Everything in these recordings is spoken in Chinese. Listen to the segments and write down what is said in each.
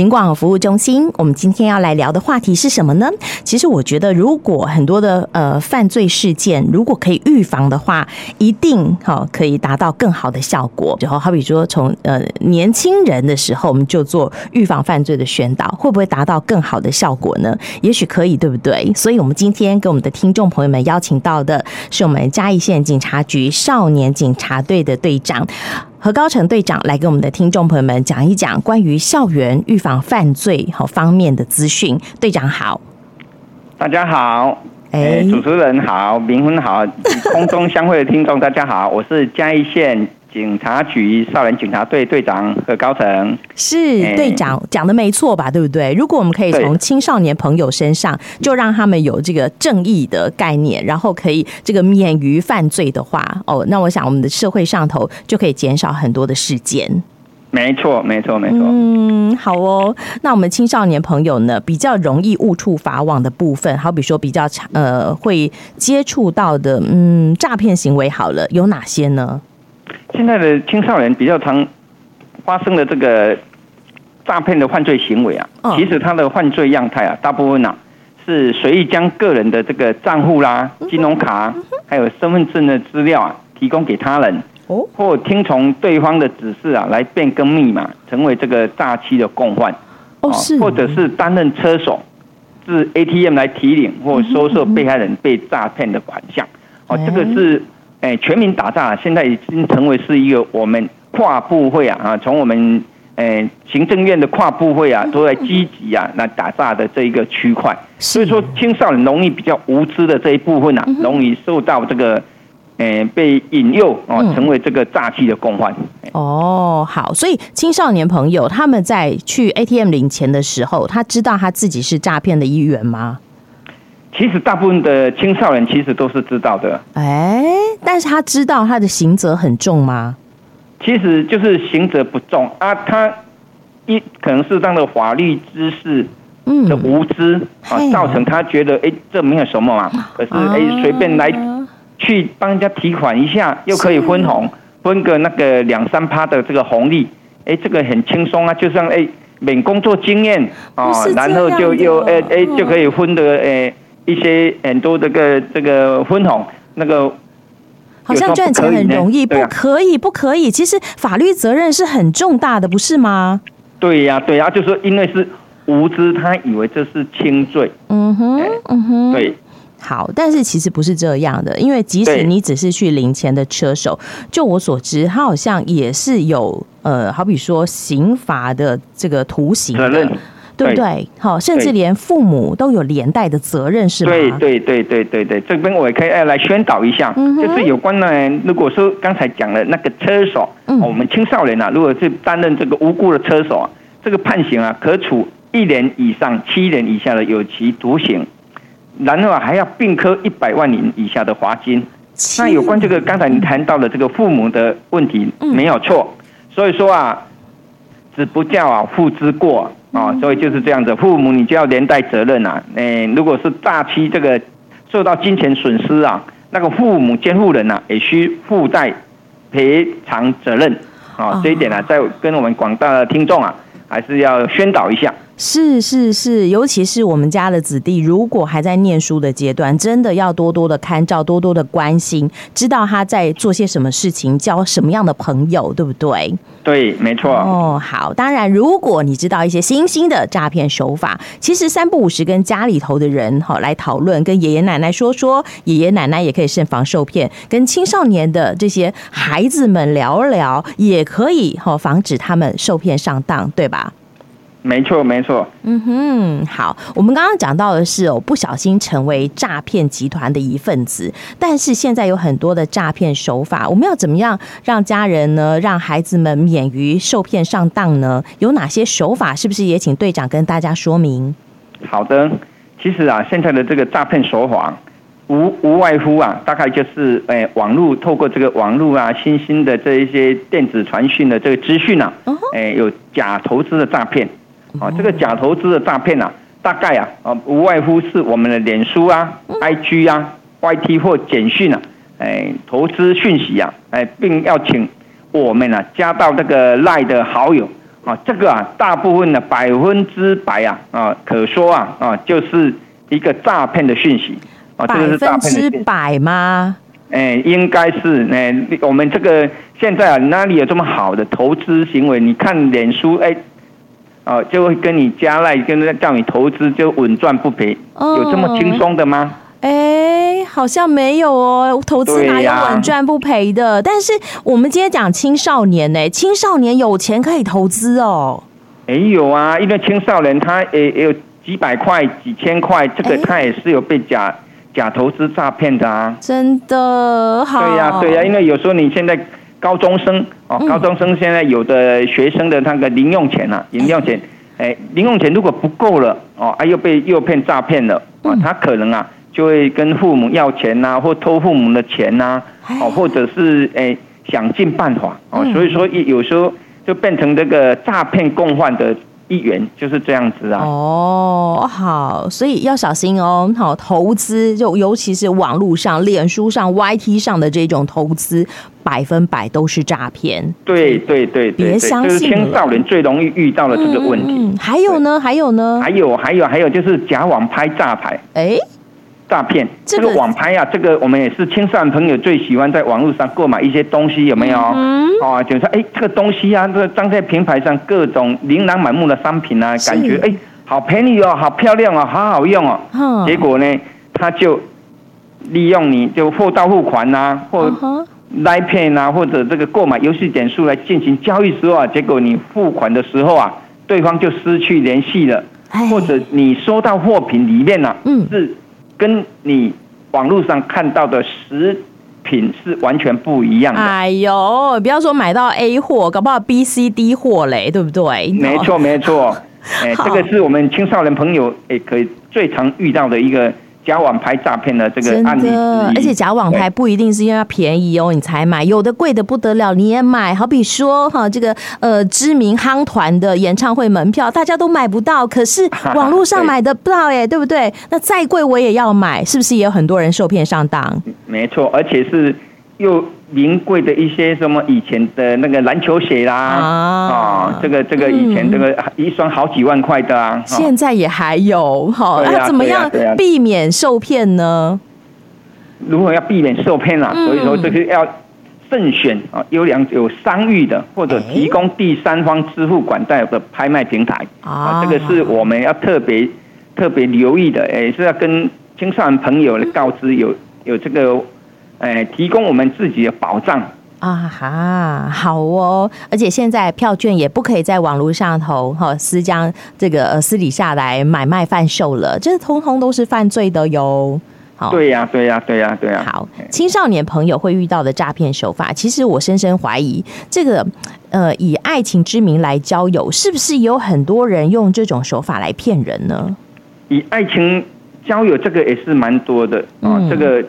警广服务中心，我们今天要来聊的话题是什么呢？其实我觉得，如果很多的呃犯罪事件，如果可以预防的话，一定好可以达到更好的效果。然后好比说，从呃年轻人的时候，我们就做预防犯罪的宣导，会不会达到更好的效果呢？也许可以，对不对？所以，我们今天给我们的听众朋友们邀请到的是我们嘉义县警察局少年警察队的队长。何高成队长来给我们的听众朋友们讲一讲关于校园预防犯罪好方面的资讯。队长好，大家好，哎，主持人好，明芬好，空中相会的听众大家好，我是嘉义县。警察局少年警察队队长何高层是队长讲的没错吧？对不对？如果我们可以从青少年朋友身上就让他们有这个正义的概念，然后可以这个免于犯罪的话，哦，那我想我们的社会上头就可以减少很多的事件。没错，没错，没错。嗯，好哦。那我们青少年朋友呢，比较容易误触法网的部分，好比说比较常呃会接触到的嗯诈骗行为，好了，有哪些呢？现在的青少年比较常发生的这个诈骗的犯罪行为啊，其实他的犯罪样态啊，大部分啊是随意将个人的这个账户啦、金融卡，还有身份证的资料啊提供给他人，或听从对方的指示啊来变更密码，成为这个诈欺的共犯，哦，或者是担任车手，至 ATM 来提领或收受被害人被诈骗的款项，哦，这个是。哎，全民打诈现在已经成为是一个我们跨部会啊啊，从我们哎行政院的跨部会啊，都在积极啊来打诈的这一个区块。所以说，青少年容易比较无知的这一部分啊，容易受到这个哎被引诱哦，成为这个诈欺的共犯。哦，好，所以青少年朋友他们在去 ATM 领钱的时候，他知道他自己是诈骗的一员吗？其实大部分的青少年其实都是知道的，哎，但是他知道他的刑责很重吗？其实就是刑责不重。啊，他一可能是这样的法律知识的无知啊，嗯、造成他觉得哎这没有什么嘛，可是哎随便来去帮人家提款一下，又可以分红，分个那个两三趴的这个红利，哎这个很轻松啊，就像哎免工作经验啊，然后就又哎哎就可以分的哎。一些很多这个这个分红，那个好像赚钱很容易，不可以，不可以。其实法律责任是很重大的，不是吗？对呀，对呀，就是说因为是无知，他以为这是轻罪。嗯哼，嗯哼，对。好，但是其实不是这样的，因为即使你只是去领钱的车手，就我所知，他好像也是有呃，好比说刑罚的这个徒刑的。对不对？好，甚至连父母都有连带的责任，是吗？对对对对对对，这边我也可以来宣导一下，嗯、就是有关呢。如果说刚才讲的那个车手，嗯、我们青少年啊，如果是担任这个无辜的车手啊，这个判刑啊，可处一年以上七年以下的有期徒刑，然后啊还要并科一百万元以下的罚金。那有关这个刚才你谈到的这个父母的问题，嗯、没有错。所以说啊，子不教啊，父之过。啊，所以就是这样子，父母你就要连带责任啊。诶，如果是诈欺这个受到金钱损失啊，那个父母监护人呐也需附带赔偿责任。啊，这一点呢，在跟我们广大的听众啊，还是要宣导一下。是是是，尤其是我们家的子弟，如果还在念书的阶段，真的要多多的看照，多多的关心，知道他在做些什么事情，交什么样的朋友，对不对？对，没错。哦，好，当然，如果你知道一些新兴的诈骗手法，其实三不五时跟家里头的人哈来讨论，跟爷爷奶奶说说，爷爷奶奶也可以慎防受骗，跟青少年的这些孩子们聊聊，也可以哈防止他们受骗上当，对吧？没错，没错。嗯哼，好，我们刚刚讲到的是哦，不小心成为诈骗集团的一份子，但是现在有很多的诈骗手法，我们要怎么样让家人呢，让孩子们免于受骗上当呢？有哪些手法？是不是也请队长跟大家说明？好的，其实啊，现在的这个诈骗手法无无外乎啊，大概就是诶，网络透过这个网络啊，新兴的这一些电子传讯的这个资讯啊，诶，有假投资的诈骗。啊，这个假投资的诈骗啊，大概啊，啊，无外乎是我们的脸书啊、IG 啊、YT 或简讯啊，哎，投资讯息啊，哎，并要请我们啊加到这个 LINE 的好友，啊，这个啊，大部分的百分之百啊啊，可说啊啊，就是一个诈骗的讯息啊，这个是诈骗的百分之百吗？哎，应该是哎，我们这个现在啊，哪里有这么好的投资行为？你看脸书哎，啊，就会跟你加赖，跟叫你投资就稳赚不赔，哦、有这么轻松的吗？哎，好像没有哦，投资哪有稳赚不赔的？啊、但是我们今天讲青少年呢，青少年有钱可以投资哦。没，有啊，因为青少年他也也有几百块、几千块，这个他也是有被假。假投资诈骗的啊，真的好。对呀、啊，对呀、啊，因为有时候你现在高中生哦，高中生现在有的学生的那个零用钱啊，零用钱，哎，零用钱如果不够了哦，啊又被诱骗诈骗了啊，他可能啊就会跟父母要钱呐、啊，或偷父母的钱呐、啊，哦，或者是哎想尽办法哦，所以说有时候就变成这个诈骗共犯的。一元就是这样子啊！哦，好，所以要小心哦。好，投资就尤其是网络上、脸书上、YT 上的这种投资，百分百都是诈骗。对对对，别相信。就是青少年最容易遇到的这个问题。还有呢？还有呢？还有还有还有就是假网拍诈牌。哎。诈骗这个网拍啊，这个我们也是青少年朋友最喜欢在网络上购买一些东西，有没有？嗯，哦，就是说，哎，这个东西啊，这个装在平台上，各种琳琅满目的商品啊，感觉哎，好便宜哦，好漂亮哦，好好用哦。嗯。结果呢，他就利用你就货到付款呐、啊，或 Line Pay 啊，或者这个购买游戏点数来进行交易时候啊，结果你付款的时候啊，对方就失去联系了，或者你收到货品里面啊，嗯，是。跟你网络上看到的食品是完全不一样的。哎呦，不要说买到 A 货，搞不好 B、C、D 货嘞，对不对？没错，没错。哎，这个是我们青少年朋友也可以最常遇到的一个。假网拍诈骗的这个案例，而且假网拍不一定是因为它便宜哦，你才买，有的贵的不得了，你也买。好比说哈，这个呃知名夯团的演唱会门票，大家都买不到，可是 网络上买得到哎，对不对？那再贵我也要买，是不是也有很多人受骗上当？没错，而且是。又名贵的一些什么以前的那个篮球鞋啦啊，啊，这个这个以前这个一双好几万块的啊，现在也还有哈，那、怎么样避免受骗呢？如果要避免受骗啊，所以说这个要慎选啊，优良有商誉的或者提供第三方支付管道的拍卖平台。啊，这个是我们要特别特别留意的，哎，是要跟青少年朋友来告知有有这个。哎，提供我们自己的保障啊哈，好哦，而且现在票券也不可以在网络上头哈私将这个呃私底下来买卖贩售了，这通通都是犯罪的哟。好，对呀，对呀，对呀，对呀。好，青少年朋友会遇到的诈骗手法，其实我深深怀疑，这个呃以爱情之名来交友，是不是有很多人用这种手法来骗人呢？以爱情交友，这个也是蛮多的啊，这个。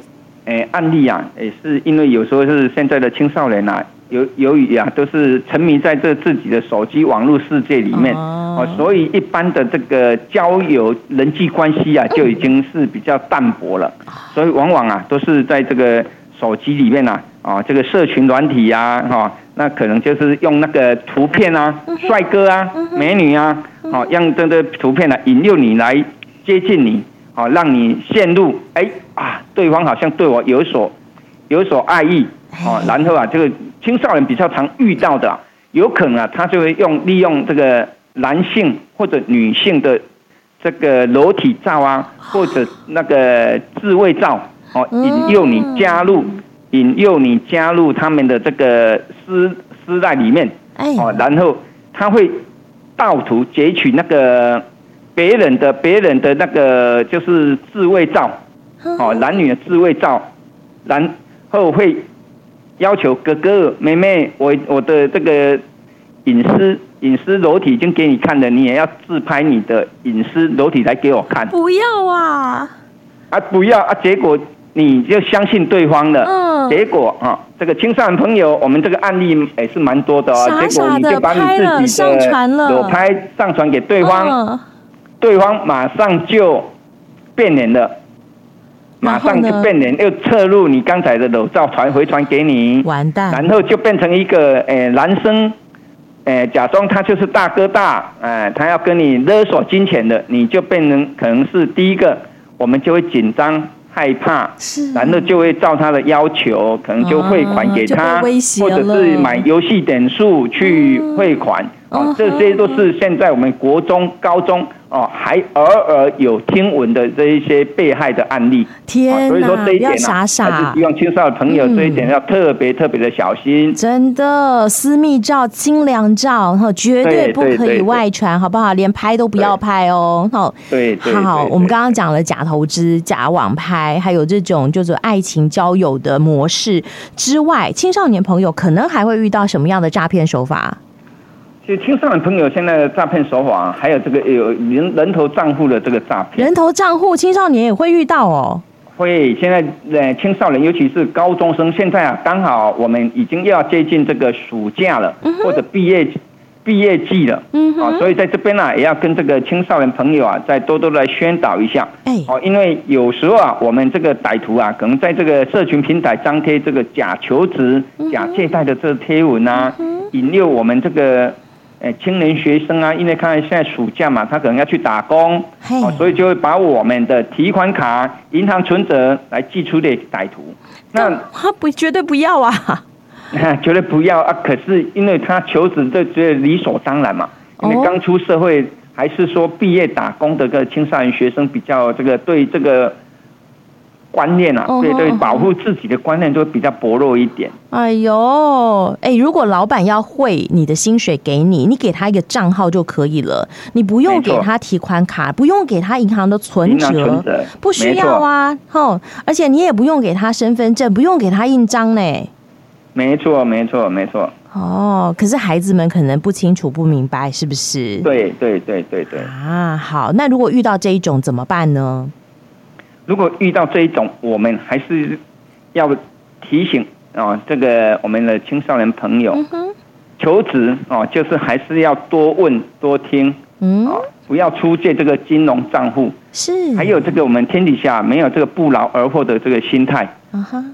诶，案例啊，也是因为有时候是现在的青少年啊，由由于啊都是沉迷在这自己的手机网络世界里面哦，所以一般的这个交友人际关系啊，就已经是比较淡薄了。所以往往啊都是在这个手机里面啊，啊这个社群软体呀，哈，那可能就是用那个图片啊，帅哥啊，美女啊，好让这个图片呢引诱你来接近你。好，让你陷入哎啊，对方好像对我有所有所爱意，哦，然后啊，这个青少年比较常遇到的，有可能啊，他就会用利用这个男性或者女性的这个裸体照啊，或者那个自慰照，哦，引诱你加入，引诱你加入他们的这个私私赖里面，哦，然后他会盗图截取那个。别人的别人的那个就是自慰照，哦，男女的自慰照，然后会要求哥哥妹妹，我我的这个隐私隐私裸体已经给你看了，你也要自拍你的隐私裸体来给我看。不要啊！啊，不要啊！结果你就相信对方了。嗯。结果啊，这个青少年朋友，我们这个案例也是蛮多的啊。结果你就把你自己的裸拍上传给对方。对方马上就变脸了，马上就变脸，又侧入你刚才的裸照传回传给你，完蛋，然后就变成一个诶男生呃，假装他就是大哥大，哎、呃，他要跟你勒索金钱的，你就变成可能是第一个，我们就会紧张。害怕，是，然后就会照他的要求，可能就汇款给他，啊、或者是买游戏点数去汇款。嗯哦，这些都是现在我们国中、高中哦，还偶尔有听闻的这一些被害的案例。天哪，所以说这一点呢，傻傻还是希望青少年朋友这一点要特别特别的小心。真的，私密照、清凉照，哈，绝对不可以外传，好不好？连拍都不要拍哦。好，对，好，我们刚刚讲了假投资、假网拍，还有这种就是爱情交友的模式之外，青少年朋友可能还会遇到什么样的诈骗手法？其实青少年朋友现在的诈骗手法，还有这个有人人头账户的这个诈骗，人头账户青少年也会遇到哦。会，现在呃青少年，尤其是高中生，现在啊刚好我们已经要接近这个暑假了，嗯、或者毕业毕业季了，嗯啊，所以在这边呢、啊、也要跟这个青少年朋友啊再多多来宣导一下，哎，哦，因为有时候啊我们这个歹徒啊可能在这个社群平台张贴这个假求职、假借贷的这个贴文啊，引诱我们这个。哎，青年学生啊，因为看现在暑假嘛，他可能要去打工，哦，所以就会把我们的提款卡、银行存折来寄出给歹徒。那他不绝对不要啊，绝对不要啊！可是因为他求职，就觉得理所当然嘛。因为刚出社会，还是说毕业打工的个青少年学生比较这个对这个。观念啊，对对，保护自己的观念都比较薄弱一点。哎呦，哎，如果老板要汇你的薪水给你，你给他一个账号就可以了，你不用给他提款卡，不用给他银行的存折，不需要啊，吼，而且你也不用给他身份证，不用给他印章呢。没错，没错，没错。哦，可是孩子们可能不清楚、不明白，是不是？对对对对对。啊，好，那如果遇到这一种怎么办呢？如果遇到这一种，我们还是要提醒哦，这个我们的青少年朋友求职哦，就是还是要多问多听，嗯，不要出借这个金融账户，是，还有这个我们天底下没有这个不劳而获的这个心态，啊嗯哼，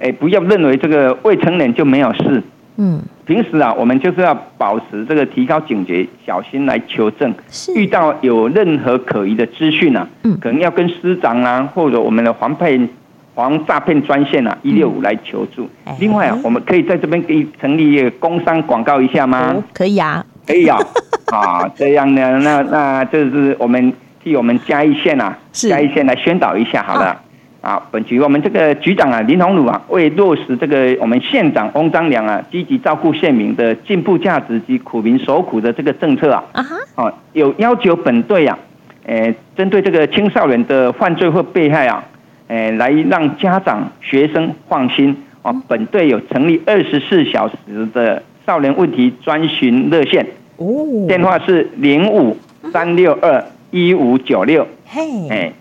哎，不要认为这个未成年就没有事。嗯，平时啊，我们就是要保持这个提高警觉，小心来求证。是遇到有任何可疑的资讯啊，嗯，可能要跟师长啊，或者我们的防骗、防诈骗专线啊，一六五来求助。嗯、另外啊，我们可以在这边给成立一个工商广告一下吗？哦、可以啊，可以啊。啊，这样呢，那那就是我们替我们嘉义县啊，是嘉义县来宣导一下好了。啊啊，本局我们这个局长啊林鸿儒啊，为落实这个我们县长翁章良啊，积极照顾县民的进步价值及苦民所苦的这个政策啊，啊哈，有要求本队啊，诶，针对这个青少年的犯罪或被害啊，诶，来让家长学生放心。啊，本队有成立二十四小时的少年问题专询热线，哦，电话是零五三六二一五九六，嘿，哎，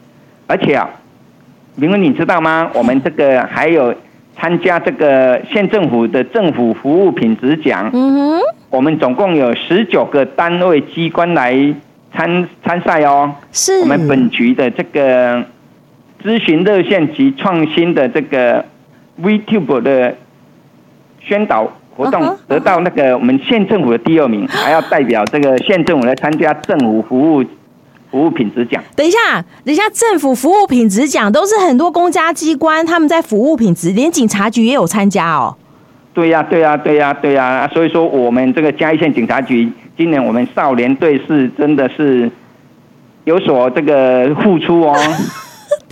而且啊。明文，你知道吗？我们这个还有参加这个县政府的政府服务品质奖。嗯哼。我们总共有十九个单位机关来参参赛哦。是。我们本局的这个咨询热线及创新的这个 VTube 的宣导活动，得到那个我们县政府的第二名，还要代表这个县政府来参加政府服务。服务品质奖，等一下，等一下，政府服务品质奖都是很多公家机关他们在服务品质，连警察局也有参加哦。对呀、啊，对呀、啊，对呀、啊，对呀、啊，所以说我们这个嘉义县警察局今年我们少年队是真的是有所这个付出哦。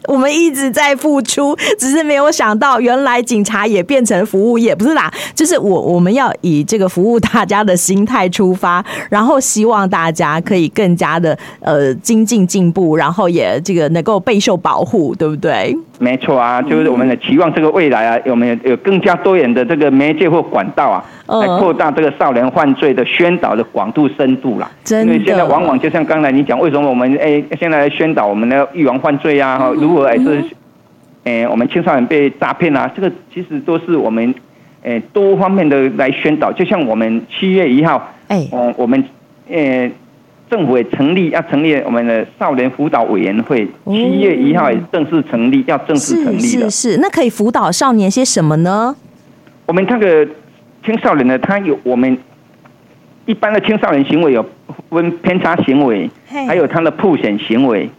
我们一直在付出，只是没有想到，原来警察也变成服务业，不是啦，就是我我们要以这个服务大家的心态出发，然后希望大家可以更加的呃精进进步，然后也这个能够备受保护，对不对？没错啊，就是我们的期望，这个未来啊，有没有有更加多元的这个媒介或管道啊，来扩大这个少年犯罪的宣导的广度深度啦。真的，因为现在往往就像刚才你讲，为什么我们哎现在来宣导我们的预防犯罪啊？如何还是哎我们青少年被诈骗啊，这个其实都是我们哎多方面的来宣导。就像我们七月一号，哎，我我们呃。政府也成立，要成立我们的少年辅导委员会。七月一号也正式成立，要正式成立了。是是是，那可以辅导少年些什么呢？我们这个青少年呢，他有我们一般的青少年行为有分偏差行为，还有他的破险行为，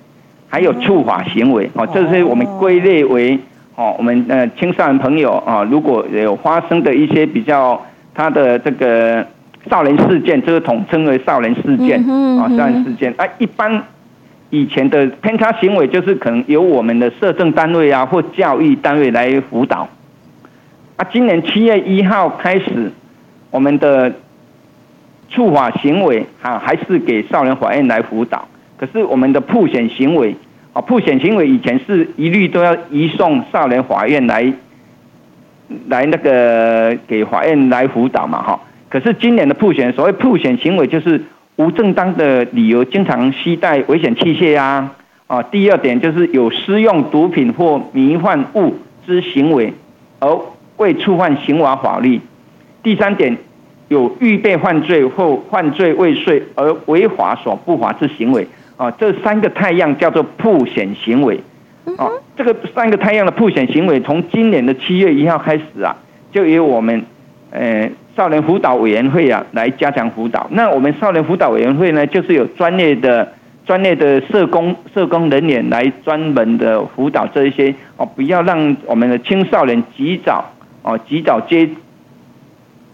还有触法行为。哦，这是我们归类为哦，我们呃青少年朋友啊，如果有发生的一些比较他的这个少年事件，这个统称为少年事件啊，少年事件。啊，一般以前的偏差行为就是可能由我们的社政单位啊或教育单位来辅导。啊，今年七月一号开始，我们的。处罚行为啊，还是给少年法院来辅导。可是我们的破险行为啊，破险行为以前是一律都要移送少年法院来，来那个给法院来辅导嘛，哈。可是今年的曝险，所谓曝险行为就是无正当的理由经常携带危险器械啊，啊。第二点就是有私用毒品或迷幻物之行为，而未触犯刑法法律。第三点。有预备犯罪或犯罪未遂而违法所不法之行为啊，这三个太样叫做曝险行为。啊，这个三个太样的曝险行为，从今年的七月一号开始啊，就由我们呃少年辅导委员会啊来加强辅导。那我们少年辅导委员会呢，就是有专业的专业的社工社工人员来专门的辅导这一些哦，不要让我们的青少年及早哦及早接。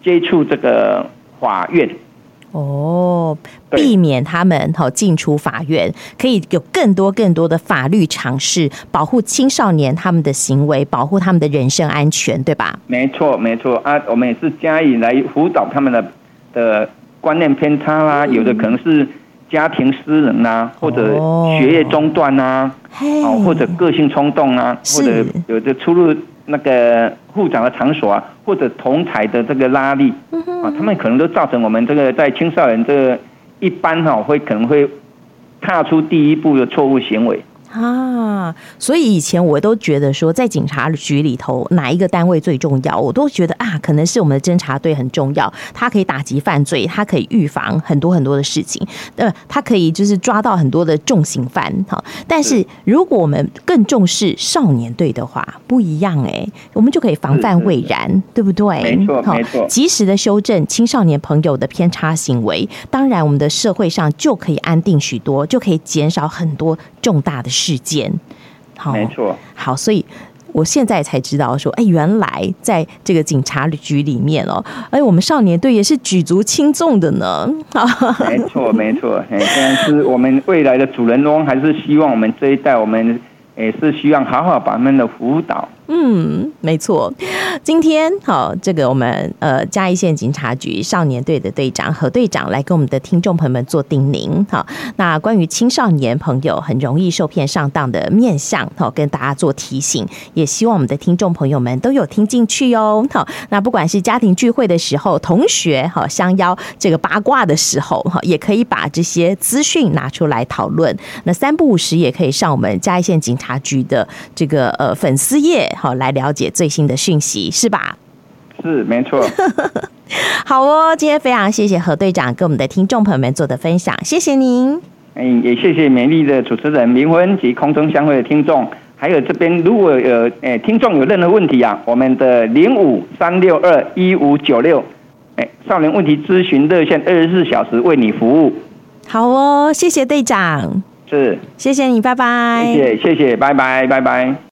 接触这个法院，哦，避免他们哈进出法院，可以有更多更多的法律常识，保护青少年他们的行为，保护他们的人身安全，对吧？没错，没错啊，我们也是加以来辅导他们的的观念偏差啦，嗯、有的可能是家庭失能啦，或者学业中断啊，哦，或者个性冲动啊，或者有的出入。那个护长的场所啊，或者同台的这个拉力啊，他们可能都造成我们这个在青少年这个一般哈，会可能会踏出第一步的错误行为。啊，所以以前我都觉得说，在警察局里头哪一个单位最重要，我都觉得啊，可能是我们的侦查队很重要，它可以打击犯罪，它可以预防很多很多的事情，呃，它可以就是抓到很多的重刑犯哈。但是如果我们更重视少年队的话，不一样哎、欸，我们就可以防范未然，对不对？没错，没错，及时的修正青少年朋友的偏差行为，当然我们的社会上就可以安定许多，就可以减少很多重大的事件，好，没错，好，所以我现在才知道说，哎，原来在这个警察局里面哦，哎，我们少年队也是举足轻重的呢。没错，没错，哎，虽然是我们未来的主人翁，还是希望我们这一代，我们也是希望好好把他们的辅导。嗯，没错。今天好，这个我们呃嘉义县警察局少年队的队长何队长来跟我们的听众朋友们做叮咛。好，那关于青少年朋友很容易受骗上当的面相，好跟大家做提醒，也希望我们的听众朋友们都有听进去哦。好，那不管是家庭聚会的时候，同学好相邀这个八卦的时候，哈，也可以把这些资讯拿出来讨论。那三不五时也可以上我们嘉义县警察局的这个呃粉丝页。好，来了解最新的讯息，是吧？是，没错。好哦，今天非常谢谢何队长跟我们的听众朋友们做的分享，谢谢您。嗯，也谢谢美丽的主持人明芬及空中相会的听众，还有这边如果有诶听众有任何问题啊，我们的零五三六二一五九六，哎，少年问题咨询热线二十四小时为你服务。好哦，谢谢队长。是，谢谢你，拜拜。谢谢，谢谢，拜拜，拜拜。